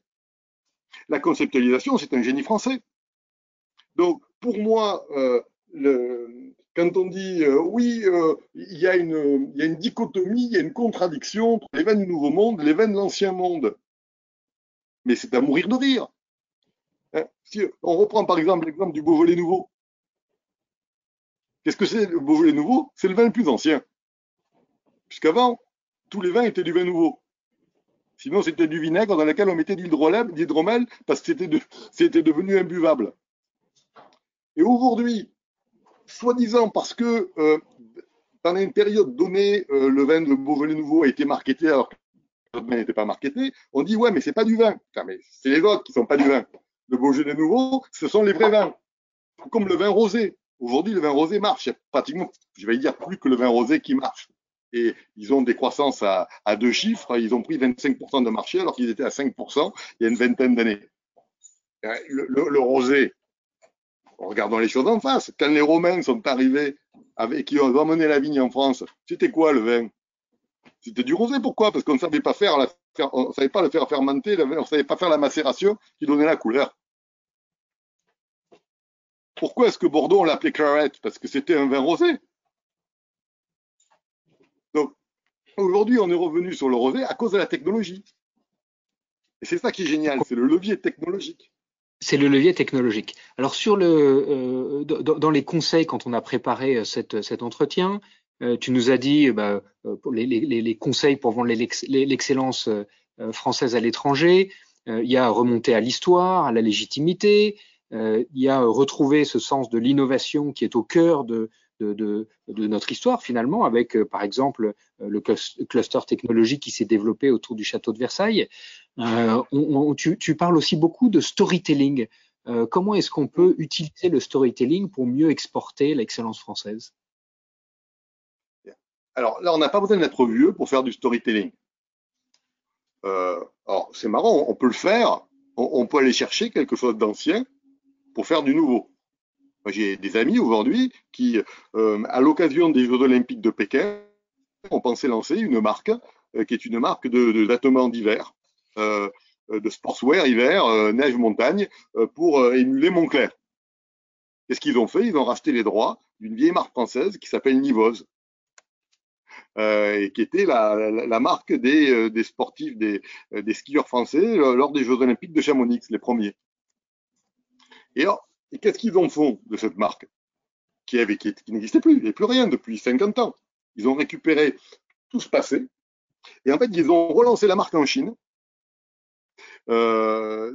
La conceptualisation, c'est un génie français. Donc, pour moi, euh, le, quand on dit euh, oui, euh, il, y a une, il y a une dichotomie, il y a une contradiction entre les veines du Nouveau Monde, les veines de l'Ancien Monde, mais c'est à mourir de rire. Hein, si on reprend par exemple l'exemple du Beaujolais nouveau. Qu'est-ce que c'est le Beaujolais nouveau C'est le vin le plus ancien. Puisqu'avant, tous les vins étaient du vin nouveau. Sinon, c'était du vinaigre dans lequel on mettait de l'hydromel parce que c'était de, devenu imbuvable. Et aujourd'hui, soi-disant parce que euh, dans une période donnée, euh, le vin de Beaujolais nouveau a été marketé alors que le vin n'était pas marketé, on dit ouais, mais c'est pas du vin. C'est les autres qui sont pas du vin le Beaujolais nouveau, ce sont les vrais vins. Comme le vin rosé. Aujourd'hui, le vin rosé marche. Il y a pratiquement, je vais dire, plus que le vin rosé qui marche. et ils ont des croissances à, deux chiffres. Ils ont pris 25% de marché alors qu'ils étaient à 5% il y a une vingtaine d'années. Le, le, rosé, regardons les choses en face. Quand les Romains sont arrivés avec qui ont amené la vigne en France, c'était quoi le vin? C'était du rosé. Pourquoi? Parce qu'on ne savait pas faire, la, on savait pas le faire fermenter, on ne savait pas faire la macération qui donnait la couleur. Pourquoi est-ce que Bordeaux l'appelait claret Parce que c'était un vin rosé. Donc aujourd'hui, on est revenu sur le rosé à cause de la technologie. Et c'est ça qui est génial, c'est le levier technologique. C'est le levier technologique. Alors euh, dans les conseils quand on a préparé euh, cette, cet entretien, euh, tu nous as dit bah, les, conseils pour vendre l'excellence française à l'étranger. il y a remonter à l'histoire, à la légitimité. Il y a retrouver ce sens de l'innovation qui est au cœur de, notre histoire finalement, avec par exemple le cluster technologique qui s'est développé autour du château de Versailles. Euh, tu, parles aussi beaucoup de storytelling. Euh, comment est-ce qu'on peut utiliser le storytelling pour mieux exporter l'excellence française? Alors là, on n'a pas besoin d'être vieux pour faire du storytelling. Euh, alors c'est marrant, on peut le faire. On peut aller chercher quelque chose d'ancien pour faire du nouveau. J'ai des amis aujourd'hui qui, euh, à l'occasion des Jeux Olympiques de Pékin, ont pensé lancer une marque euh, qui est une marque de, vêtements d'hiver euh, de sportswear hiver, neige montagne, pour émuler Montclair. Qu'est-ce qu'ils ont fait Ils ont racheté les droits d'une vieille marque française qui s'appelle Nivose. Et qui était la, marque des, sportifs, des, skieurs français lors des Jeux Olympiques de Chamonix, les premiers. Et, et qu'est-ce qu'ils ont fait de cette marque qui, n'existait plus Il n'y avait plus rien depuis 50 ans? Ils ont récupéré tout ce passé et en fait, ils ont relancé la marque en Chine euh,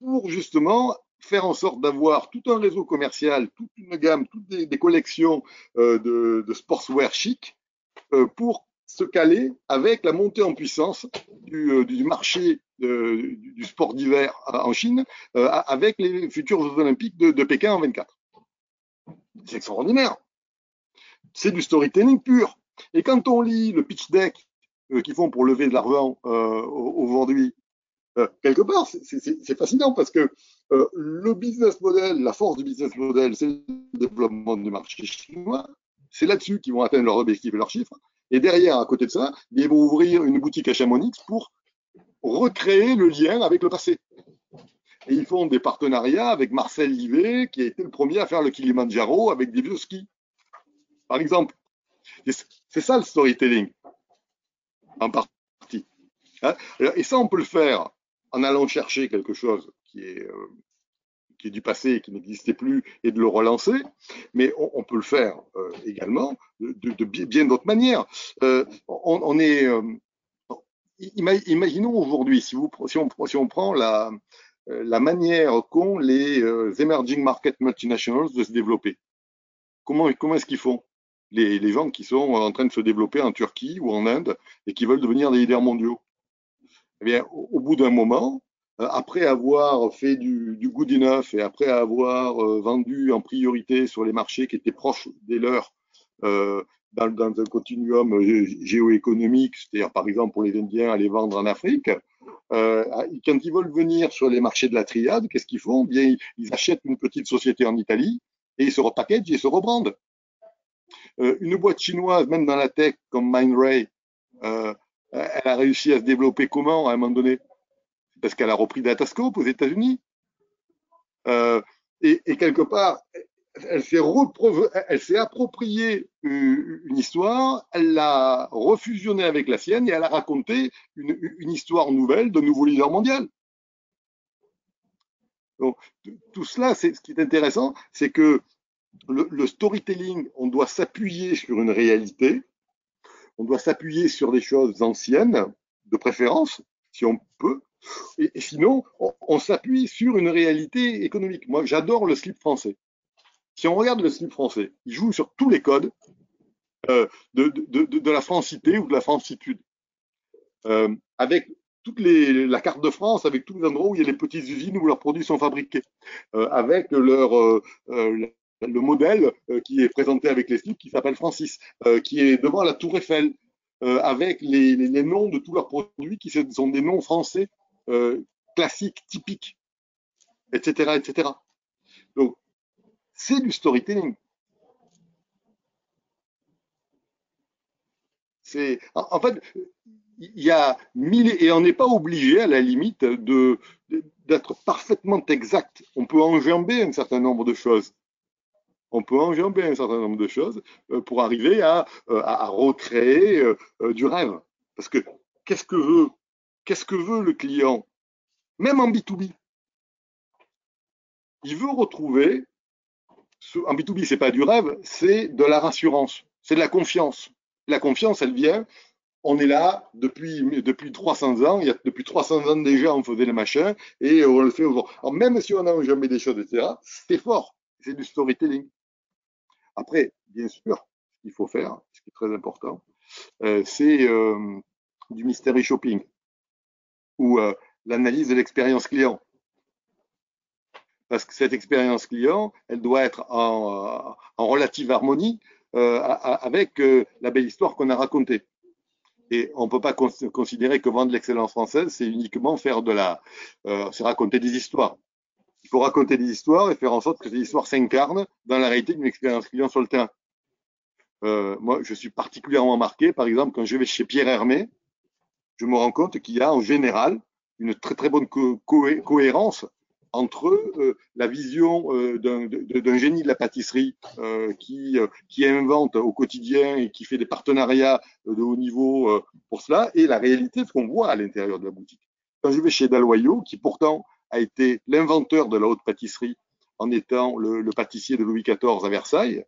pour justement faire en sorte d'avoir tout un réseau commercial, toute une gamme, toutes des, collections euh, de, sportswear chic euh, pour se caler avec la montée en puissance du marché du, sport d'hiver en Chine euh, avec les futurs Jeux olympiques de, de Pékin en 24. C'est extraordinaire. C'est du storytelling pur. Et quand on lit le pitch deck euh, qu'ils font pour lever de l'argent aujourd'hui euh, quelque part, c'est fascinant parce que le business model, la force du business model, c'est le développement du marché chinois. C'est là-dessus qu'ils vont atteindre leurs objectifs et leurs chiffres. Et derrière, à côté de ça, ils vont ouvrir une boutique à Chamonix pour recréer le lien avec le passé. Et ils font des partenariats avec Marcel Livet, qui a été le premier à faire le Kilimanjaro avec des vieux skis, par exemple. C'est ça le storytelling, en partie. Hein? Et ça, on peut le faire en allant chercher quelque chose qui est, euh, du passé qui n'existait plus et de le relancer, mais on, peut le faire euh, également de, bien d'autres manières. Euh, on, est, imaginons aujourd'hui, si, on, prend la, la manière qu'ont les emerging market multinationals de se développer. Comment, est-ce qu'ils font? Les, gens qui sont en train de se développer en Turquie ou en Inde et qui veulent devenir des leaders mondiaux eh bien, au, bout d'un moment, euh, après avoir fait du, good enough et après avoir euh, vendu en priorité sur les marchés qui étaient proches des leurs euh, dans, dans, un continuum géoéconomique, c'est-à-dire par exemple pour les Indiens aller vendre en Afrique, euh, quand ils veulent venir sur les marchés de la triade, qu'est-ce qu'ils font? Bien, ils achètent une petite société en Italie et ils se repackagent et se rebrandent. Euh, une boîte chinoise, même dans la tech comme MindRay, euh, elle a réussi à se développer comment à un moment donné? Parce qu'elle a repris Datascope aux États-Unis. Euh, et, et, quelque part, elle s'est, appropriée une histoire, elle l'a refusionnée avec la sienne et elle a raconté une, histoire nouvelle de nouveau leader mondial. Donc, tout cela, ce qui est intéressant, c'est que le, storytelling, on doit s'appuyer sur une réalité, on doit s'appuyer sur des choses anciennes, de préférence, si on peut. Et, sinon, on, on s'appuie sur une réalité économique. Moi, j'adore le slip français. Si on regarde le slip français, il joue sur tous les codes euh, de, de, de, de, la francité ou de la francitude. Euh, avec toute les, la carte de France, avec tous les endroits où il y a les petites usines où leurs produits sont fabriqués, euh, avec leur, euh, le modèle qui est présenté avec les slips qui s'appelle Francis, qui est devant la Tour Eiffel, avec les, les, noms de tous leurs produits qui sont des noms français classiques, typiques, etc., etc. C'est du storytelling. C'est, en fait, il y a mille, et on n'est pas obligé, à la limite, de, d'être parfaitement exact. On peut enjamber un certain nombre de choses. On peut enjamber un certain nombre de choses euh, pour arriver à, euh, à, recréer euh, du rêve. Parce que qu'est-ce que veut, qu'est-ce que veut le client, même en B2B Il veut retrouver, en B2B, c'est pas du rêve, c'est de la rassurance, c'est de la confiance. La confiance, elle vient on est là depuis, depuis 300 ans. Il y a, depuis 300 ans déjà, on faisait les machins et on le fait aujourd'hui. Alors, même si on n'a jamais des choses, etc., c'est fort. C'est du storytelling. Après, bien sûr, ce qu'il faut faire, ce qui est très important, euh, c'est euh, du mystery shopping ou euh, l'analyse de l'expérience client. Parce que cette expérience client, elle doit être en, en relative harmonie avec la belle histoire qu'on a racontée. Et on ne peut pas considérer que vendre l'excellence française, c'est uniquement faire de la, euh, c'est raconter des histoires. Il faut raconter des histoires et faire en sorte que ces histoires s'incarnent dans la réalité d'une expérience client sur le terrain. Euh, moi, je suis particulièrement marqué, par exemple, quand je vais chez Pierre Hermé, je me rends compte qu'il y a en général une très très bonne cohérence entre euh, la vision euh, d'un génie de la pâtisserie euh, qui, invente au quotidien et qui fait des partenariats de haut niveau pour cela et la réalité ce qu'on voit à l'intérieur de la boutique. Quand je vais chez Daloyau, qui pourtant a été l'inventeur de la haute pâtisserie en étant le, le pâtissier de Louis XIV à Versailles,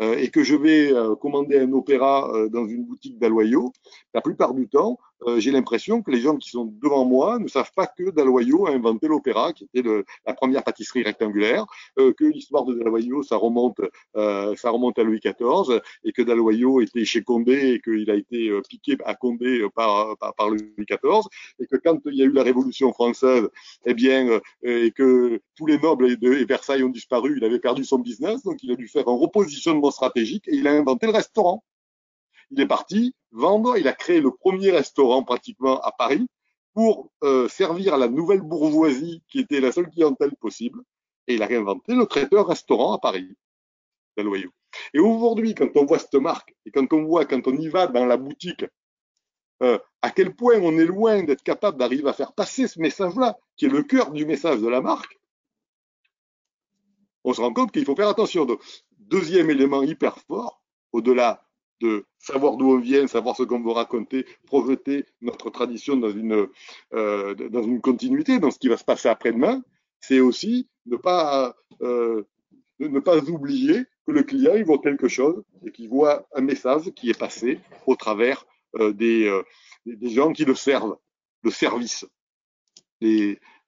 et que je vais commander un opéra dans une boutique d'Aloyau, la plupart du temps, euh, j'ai l'impression que les gens qui sont devant moi ne savent pas que Daloyau a inventé l'opéra, qui était le, la première pâtisserie rectangulaire, euh, que l'histoire de Daloyau, ça remonte, euh, ça remonte à Louis XIV, et que Daloyau était chez Condé et qu'il a été euh, piqué à Condé par, par, par, Louis XIV, et que quand il y a eu la Révolution française, eh bien, et que tous les nobles de Versailles ont disparu, il avait perdu son business, donc il a dû faire un repositionnement stratégique et il a inventé le restaurant. Il est parti vendre, il a créé le premier restaurant pratiquement à Paris pour euh, servir à la nouvelle bourgeoisie qui était la seule clientèle possible. Et il a réinventé le traiteur-restaurant à Paris, Loyau. Et aujourd'hui, quand on voit cette marque et quand on voit, quand on y va dans la boutique, euh, à quel point on est loin d'être capable d'arriver à faire passer ce message-là, qui est le cœur du message de la marque, on se rend compte qu'il faut faire attention. deuxième élément hyper fort, au-delà de savoir d'où on vient, savoir ce qu'on veut raconter, projeter notre tradition dans une, euh, dans une continuité, dans ce qui va se passer après-demain, c'est aussi ne pas, euh, ne pas oublier que le client, il voit quelque chose et qu'il voit un message qui est passé au travers euh, des, des gens qui le servent, le service.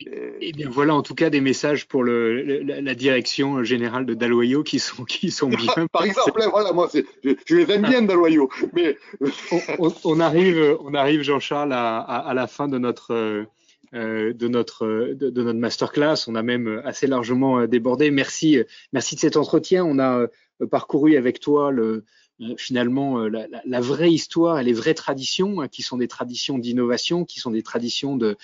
Eh bien voilà en tout cas des messages pour le, la, direction générale de Daloyo qui sont qui sont *laughs* bien. Par exemple, voilà moi je, je, les aime bien Daloyo, mais on, on, arrive on arrive Jean-Charles à, à, à, la fin de notre euh, de notre de, de, notre masterclass. On a même assez largement euh, débordé. Merci merci de cet entretien. On a euh, parcouru avec toi le finalement la, la, la, vraie histoire et les vraies traditions hein, qui sont des traditions d'innovation, qui sont des traditions de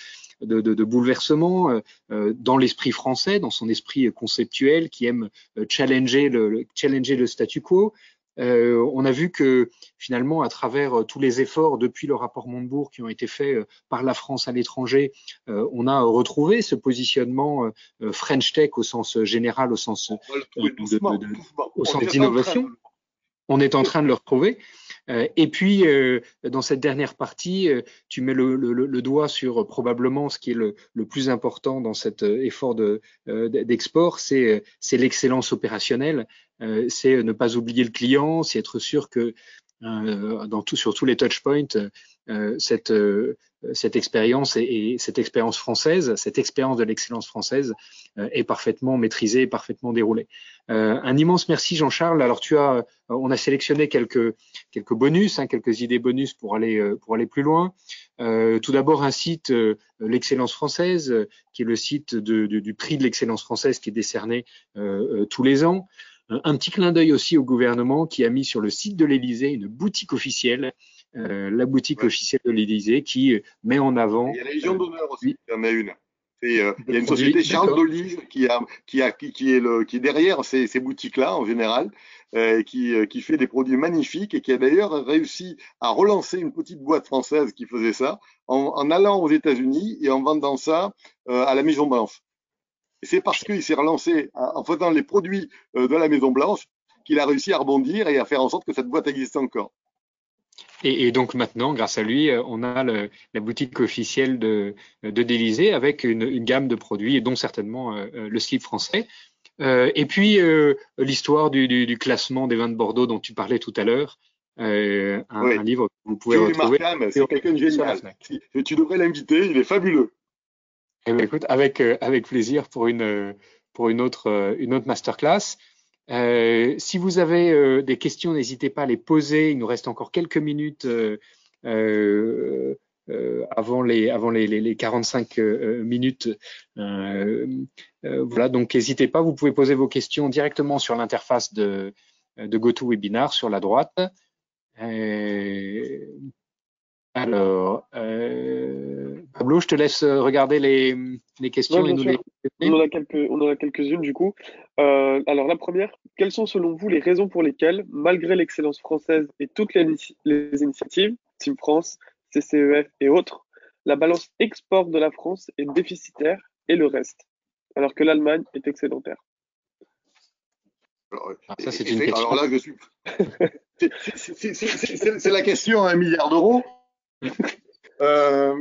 de, de, de bouleversement euh, euh, dans l'esprit français, dans son esprit conceptuel, qui aime euh, challenger le, challenger le statu quo. Euh, on a vu que finalement, à travers tous les efforts depuis le rapport Montebourg qui ont été faits par la France à l'étranger, on a retrouvé ce positionnement French Tech au sens général, au sens, au sens d'innovation. On est en train de le retrouver. Euh, et puis, euh, dans cette dernière partie, euh, tu mets le, le, le, doigt sur probablement ce qui est le, le plus important dans cet effort d'export, de, c'est l'excellence opérationnelle, c'est ne pas oublier le client, c'est être sûr que dans tout, sur tous les touchpoints, cette, cette expérience et, cette expérience française, cette expérience de l'excellence française est parfaitement maîtrisée et parfaitement déroulée. Euh, un immense merci Jean-Charles. Alors tu as, euh, on a sélectionné quelques quelques bonus, hein, quelques idées bonus pour aller euh, plus loin. tout d'abord un site, l'excellence française, qui est le site du prix de l'excellence française qui est décerné tous les ans. un petit clin d'œil aussi au gouvernement qui a mis sur le site de l'Élysée une boutique officielle, la boutique officielle de l'Élysée, qui met en avant. Il y a la Légion d'honneur aussi, il y en a une. Euh, il y a une société Charles d'Olive qui, a, qui, a, qui, est le, qui est derrière ces, ces boutiques-là en général, euh, qui, euh, qui fait des produits magnifiques et qui a d'ailleurs réussi à relancer une petite boîte française qui faisait ça en, en allant aux États-Unis et en vendant ça euh, à la Maison Blanche. Et c'est parce qu'il s'est relancé en faisant les produits de la Maison Blanche qu'il a réussi à rebondir et à faire en sorte que cette boîte existe encore. Et, et, donc maintenant, grâce à lui, euh, on a le, la boutique officielle de, de d'Élysée avec une, une, gamme de produits, dont certainement euh, euh, le slip français. Euh, et puis euh, l'histoire du, du, du, classement des vins de Bordeaux dont tu parlais tout à l'heure. Euh, un, livre que vous pouvez retrouver. C'est quelqu'un de génial. Tu devrais l'inviter, il est fabuleux. Eh bien, écoute, avec avec plaisir pour une pour une autre une autre masterclass. Euh, si vous avez euh, des questions, n'hésitez pas à les poser. Il nous reste encore quelques minutes euh, euh avant les avant les, les, les 45 minutes. voilà, donc n'hésitez pas. Vous pouvez poser vos questions directement sur l'interface de, de GoToWebinar sur la droite. Alors, Pablo, je te laisse regarder les, les questions ouais, et nous les on en a quelques, on en a quelques-unes du coup. Euh, alors la première, quelles sont selon vous les raisons pour lesquelles, malgré l'excellence française et toutes les, les, initiatives, Team France, CCEF et autres, la balance export de la France est déficitaire et le reste, alors que l'Allemagne est excédentaire? Alors, ah, ça, c'est une question. Alors là, je suis. *laughs* c'est la question à un milliard d'euros. Euh,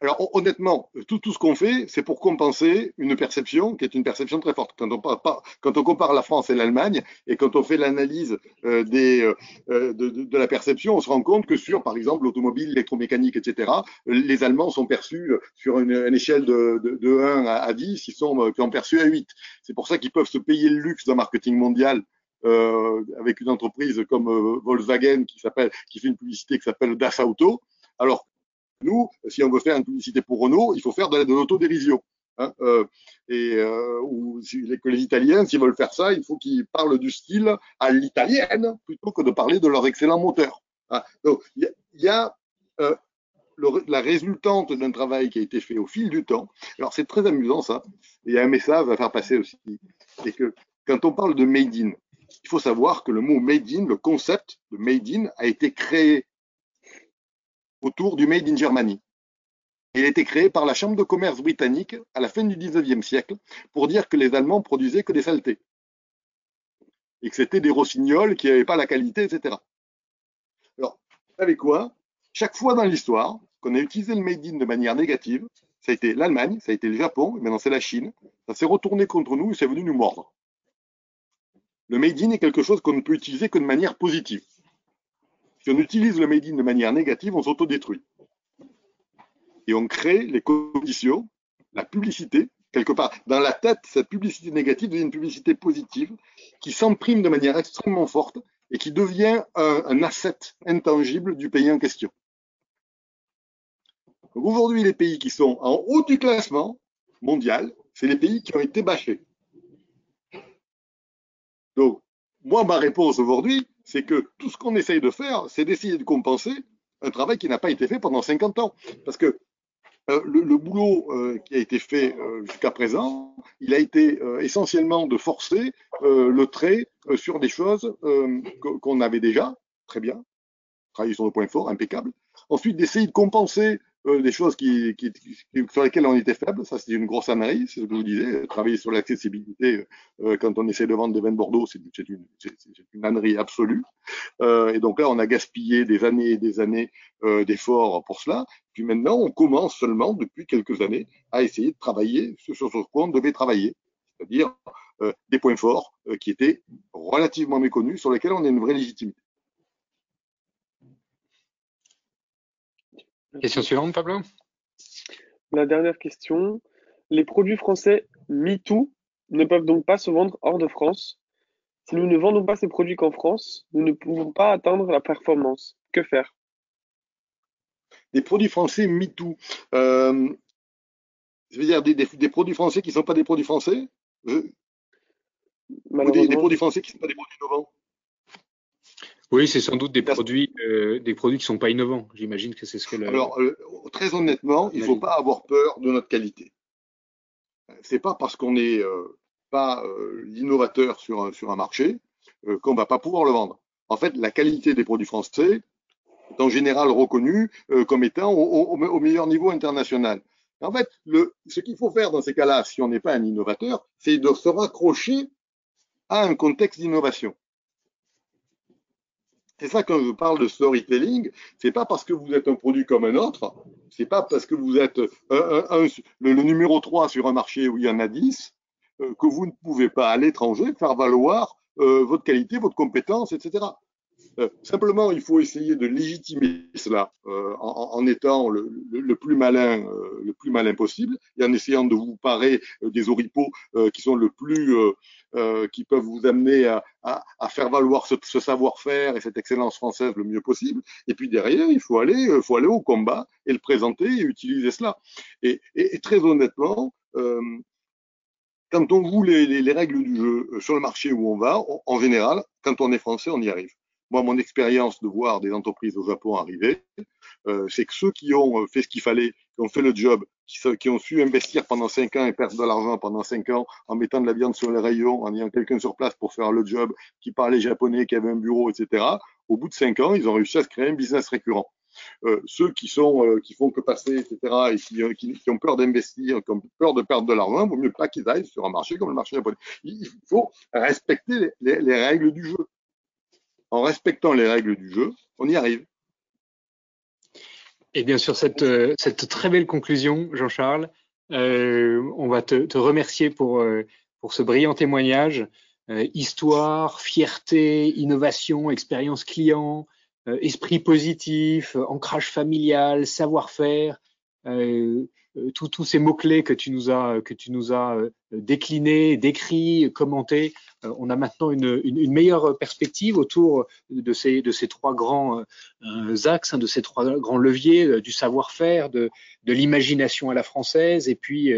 alors honnêtement, tout, ce qu'on fait, c'est pour compenser une perception qui est une perception très forte. Quand on, compare la France et l'Allemagne, et quand on fait l'analyse euh, euh, de, la perception, on se rend compte que sur, par exemple, l'automobile, l'électromécanique, etc., les Allemands sont perçus sur une, échelle de, de, de, 1 à 10, ils sont, euh, sont perçus à 8. C'est pour ça qu'ils peuvent se payer le luxe d'un marketing mondial euh, avec une entreprise comme euh, Volkswagen qui s'appelle, qui fait une publicité qui s'appelle Das Auto, alors nous, si on veut faire une publicité pour Renault, il faut faire de, de l'autodérision. Hein, euh, et euh, ou que les Italiens, s'ils veulent faire ça, il faut qu'ils parlent du style à l'italienne plutôt que de parler de leur excellent moteur. Hein. Donc, il y, y, a euh, le, la résultante d'un travail qui a été fait au fil du temps. Alors, c'est très amusant ça. Il y a un message à faire passer aussi. C'est que quand on parle de made in, il faut savoir que le mot made in, le concept de made in, a été créé autour du Made in Germany. Il a été créé par la Chambre de commerce britannique à la fin du 19e siècle pour dire que les Allemands produisaient que des saletés et que c'était des rossignols qui n'avaient pas la qualité, etc. Alors, vous savez quoi? Chaque fois dans l'histoire qu'on a utilisé le Made in de manière négative, ça a été l'Allemagne, ça a été le Japon, et maintenant c'est la Chine, ça s'est retourné contre nous et c'est venu nous mordre. Le Made in est quelque chose qu'on ne peut utiliser que de manière positive. Si on utilise le made in de manière négative, on s'autodétruit. Et on crée les conditions, la publicité, quelque part. Dans la tête, cette publicité négative devient une publicité positive qui s'imprime de manière extrêmement forte et qui devient un, asset intangible du pays en question. Aujourd'hui, les pays qui sont en haut du classement mondial, c'est les pays qui ont été bâchés. Donc, moi, ma réponse aujourd'hui, c'est que tout ce qu'on essaye de faire, c'est d'essayer de compenser un travail qui n'a pas été fait pendant 50 ans. Parce que euh, le, boulot euh, qui a été fait euh, jusqu'à présent, il a été essentiellement de forcer le trait sur des choses qu'on avait déjà, très bien, travailler sur le point fort, impeccable. Ensuite, d'essayer de compenser euh, des choses qui, qui, sur lesquelles on était faible. Ça, c'est une grosse analyse, c'est ce que je vous disais. Travailler sur l'accessibilité euh, quand on essaie de vendre des vins de Bordeaux, c'est une, une ânerie absolue. Euh, et donc là, on a gaspillé des années et des années euh, d'efforts pour cela. Puis maintenant, on commence seulement, depuis quelques années, à essayer de travailler sur ce sur quoi on devait travailler. C'est-à-dire euh, des points forts euh, qui étaient relativement méconnus, sur lesquels on a une vraie légitimité. Question suivante, Pablo. La dernière question. Les produits français MeToo ne peuvent donc pas se vendre hors de France. Si nous ne vendons pas ces produits qu'en France, nous ne pouvons pas atteindre la performance. Que faire? Des produits français MeToo. Euh, je veux dire des, des, des, produits français qui ne sont pas des produits français? Des, produits français qui ne sont pas des produits innovants? Oui, c'est sans doute des produits, euh, des produits qui sont pas innovants. J'imagine que c'est ce que. Le... Alors, euh, très honnêtement, il ne faut pas avoir peur de notre qualité. C'est pas parce qu'on n'est euh, pas l'innovateur sur un, sur un marché qu'on va pas pouvoir le vendre. En fait, la qualité des produits français est en général reconnue comme étant au, au, meilleur niveau international. En fait, le, ce qu'il faut faire dans ces cas-là, si on n'est pas un innovateur, c'est de se raccrocher à un contexte d'innovation. C'est ça quand je parle de storytelling, c'est pas parce que vous êtes un produit comme un autre, c'est pas parce que vous êtes le, numéro 3 sur un marché où il y en a 10 euh, que vous ne pouvez pas à l'étranger faire valoir euh, votre qualité, votre compétence, etc. Euh, simplement, il faut essayer de légitimer cela euh, en, étant le, plus malin, euh, le plus malin possible, et en essayant de vous parer des oripeaux qui sont le plus, qui peuvent vous amener à, faire valoir ce, savoir-faire et cette excellence française le mieux possible. Et puis derrière, il faut aller, faut aller au combat et le présenter et utiliser cela. Et, très honnêtement. quand on joue les, règles du jeu sur le marché où on va, en général, quand on est français, on y arrive. Moi, mon expérience de voir des entreprises au Japon arriver, euh, c'est que ceux qui ont euh, fait ce qu'il fallait, qui ont fait le job, qui, qui, ont su investir pendant cinq ans et perdre de l'argent pendant cinq ans en mettant de la viande sur les rayons, en ayant quelqu'un sur place pour faire le job, qui parlait japonais, qui avait un bureau, etc. Au bout de cinq ans, ils ont réussi à se créer un business récurrent. Euh, ceux qui sont euh, qui font que passer, etc., et qui, euh, qui, qui ont peur d'investir, qui ont peur de perdre de l'argent, vaut mieux pas qu'ils aillent sur un marché comme le marché japonais. Il faut respecter les, les, les règles du jeu en respectant les règles du jeu, on y arrive. Et bien sûr, cette, euh, cette très belle conclusion, Jean-Charles, euh, on va te, te remercier pour, euh, ce brillant témoignage. Euh, histoire, fierté, innovation, expérience client, euh, esprit positif, ancrage familial, savoir-faire, tous ces mots-clés que tu nous as, que tu nous as déclinés, décrits, commentés euh, on a maintenant une, meilleure perspective autour de ces, de ces trois grands euh, axes, hein, de ces trois grands leviers euh, du savoir-faire, de, l'imagination à la française et puis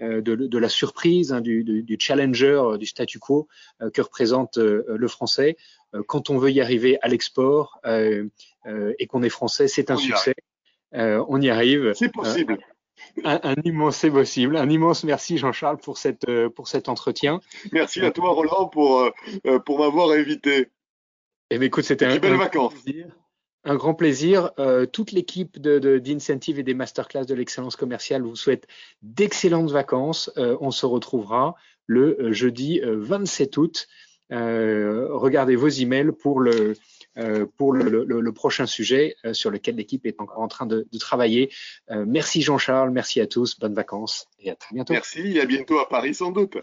de, la surprise, hein, du, challenger, du statu quo que représente le français. quand on veut y arriver à l'export et qu'on est français, c'est un succès. On y arrive. C'est possible. Un, immense, c'est possible. Un immense merci Jean-Charles pour, cette, euh, pour cet entretien. Merci à toi Roland pour, euh, euh, pour m'avoir invité. Eh bien, écoute, c'était un, belle vacances. Plaisir, un grand plaisir. toute l'équipe d'Incentive de, et des masterclass de l'excellence commerciale vous souhaite d'excellentes vacances. on se retrouvera le jeudi 27 août. regardez vos emails pour le, euh, pour le, le, le, prochain sujet euh, sur lequel l'équipe est encore en train de, de travailler. Euh, merci Jean-Charles, merci à tous, bonnes vacances et à très bientôt. Merci, à bientôt à Paris sans doute.